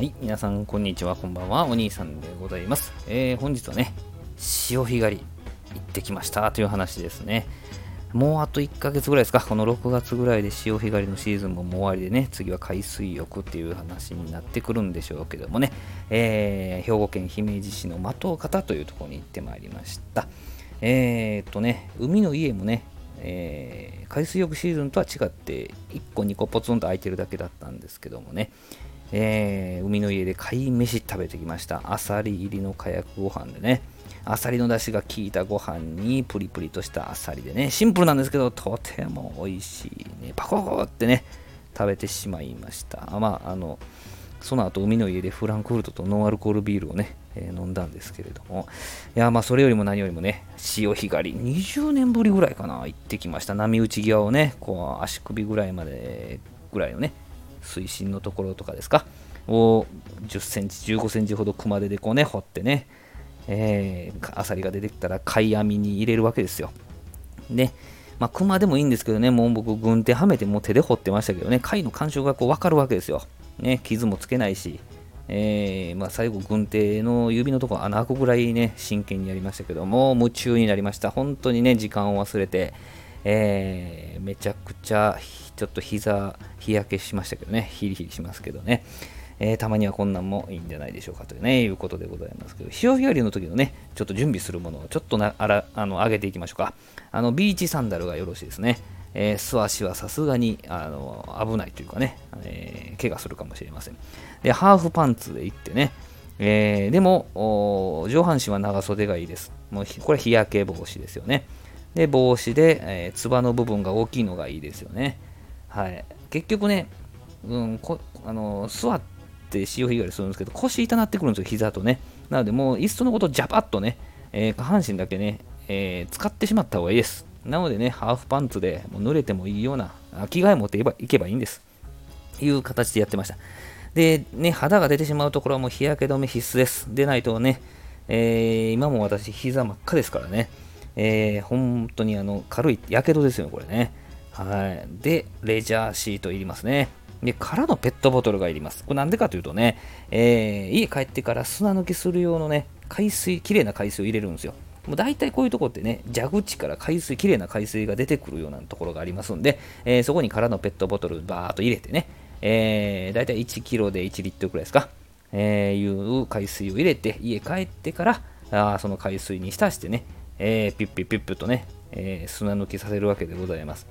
はい、皆さん、こんにちは、こんばんは、お兄さんでございます。えー、本日はね、潮干狩り行ってきましたという話ですね。もうあと1ヶ月ぐらいですか、この6月ぐらいで潮干狩りのシーズンももう終わりでね、次は海水浴っていう話になってくるんでしょうけどもね、えー、兵庫県姫路市の的岡方というところに行ってまいりました。えー、っとね、海の家もね、えー、海水浴シーズンとは違って1個2個ポツンと空いてるだけだったんですけどもね、えー、海の家で貝飯食べてきました。あさり入りの火薬ご飯でね。あさりの出汁が効いたご飯にプリプリとしたあさりでね、シンプルなんですけど、とても美味しいね。パココってね、食べてしまいました。まあ、あの、その後海の家でフランクフルトとノンアルコールビールをね、えー、飲んだんですけれども、いや、まあ、それよりも何よりもね、潮干狩り、20年ぶりぐらいかな、行ってきました。波打ち際をね、こう、足首ぐらいまでぐらいのね、水深のところとかですか？を10センチ15センチほど熊手でこうね掘ってね、えー、アサリが出てきたら貝網に入れるわけですよでまあ、熊でもいいんですけどね、もう僕、軍手はめてもう手で掘ってましたけどね、貝の感触がこう分かるわけですよ。ね、傷もつけないし、えー、まあ、最後、軍手の指のところ穴開くぐらいね、真剣にやりましたけども、夢中になりました。本当にね、時間を忘れて、えー、めちゃくちゃちょっと膝日焼けしましたけどね、ヒリヒリしますけどね、えー、たまにはこんなんもいいんじゃないでしょうかというね、いうことでございますけど、潮干狩りの時のね、ちょっと準備するものをちょっとなあらあの上げていきましょうか。あの、ビーチサンダルがよろしいですね。えー、素足はさすがにあの危ないというかね、えー、怪我するかもしれません。で、ハーフパンツで行ってね、えー、でも上半身は長袖がいいです。もうこれ日焼け防止ですよね。で、帽子で、えー、つばの部分が大きいのがいいですよね。はい。結局ね、うん、こあの座って潮干狩りするんですけど、腰痛なってくるんですよ、膝とね。なので、もういっそのことジャパッとね、えー、下半身だけね、えー、使ってしまった方がいいです。なのでね、ハーフパンツでもう濡れてもいいような着替え持っていけばいけばいいんです。いう形でやってました。で、ね、肌が出てしまうところはもう日焼け止め必須です。でないとね、えー、今も私、膝真っ赤ですからね。えー、本当にあの軽いやけどですよね、これね。はい。で、レジャーシートいりますね。で、空のペットボトルがいります。これなんでかというとね、えー、家帰ってから砂抜きする用のね、海水、きれいな海水を入れるんですよ。もう大体こういうとこってね、蛇口から海水、きれいな海水が出てくるようなところがありますんで、えー、そこに空のペットボトルバーっと入れてね、えー、大体1キロで1リットルくらいですか、えー、いう海水を入れて、家帰ってから、あその海水に浸してね、えー、ピッピッピッピッとね、えー、砂抜きさせるわけでございます。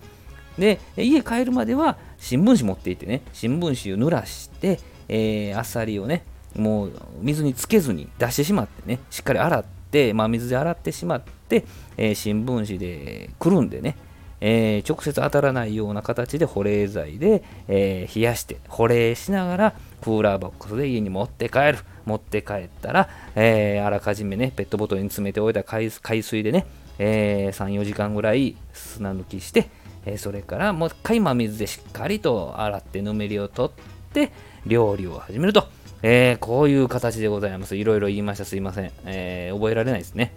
で、家帰るまでは新聞紙持っていってね、新聞紙を濡らして、えー、あさりをね、もう水につけずに出してしまってね、しっかり洗って、まあ、水で洗ってしまって、えー、新聞紙でくるんでね、えー、直接当たらないような形で保冷剤で、えー、冷やして保冷しながらクーラーボックスで家に持って帰る。持って帰ったら、えー、あらかじめねペットボトルに詰めておいた海水でね、え34時間ぐらい砂抜きして、えそれからもう一回真水でしっかりと洗ってぬめりを取って料理を始めると、えこういう形でございます。いろいろ言いました。すいません、え覚えられないですね。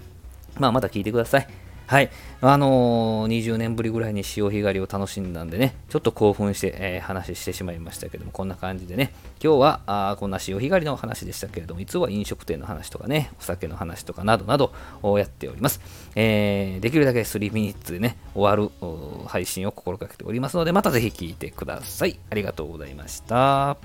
まあまた聞いてください。はい。あのー、20年ぶりぐらいに潮干狩りを楽しんだんでね、ちょっと興奮して、えー、話してしまいましたけども、こんな感じでね、今日はあこんな潮干狩りの話でしたけれども、いつは飲食店の話とかね、お酒の話とかなどなどをやっております。えー、できるだけ3ミニッツでね、終わる配信を心がけておりますので、またぜひ聴いてください。ありがとうございました。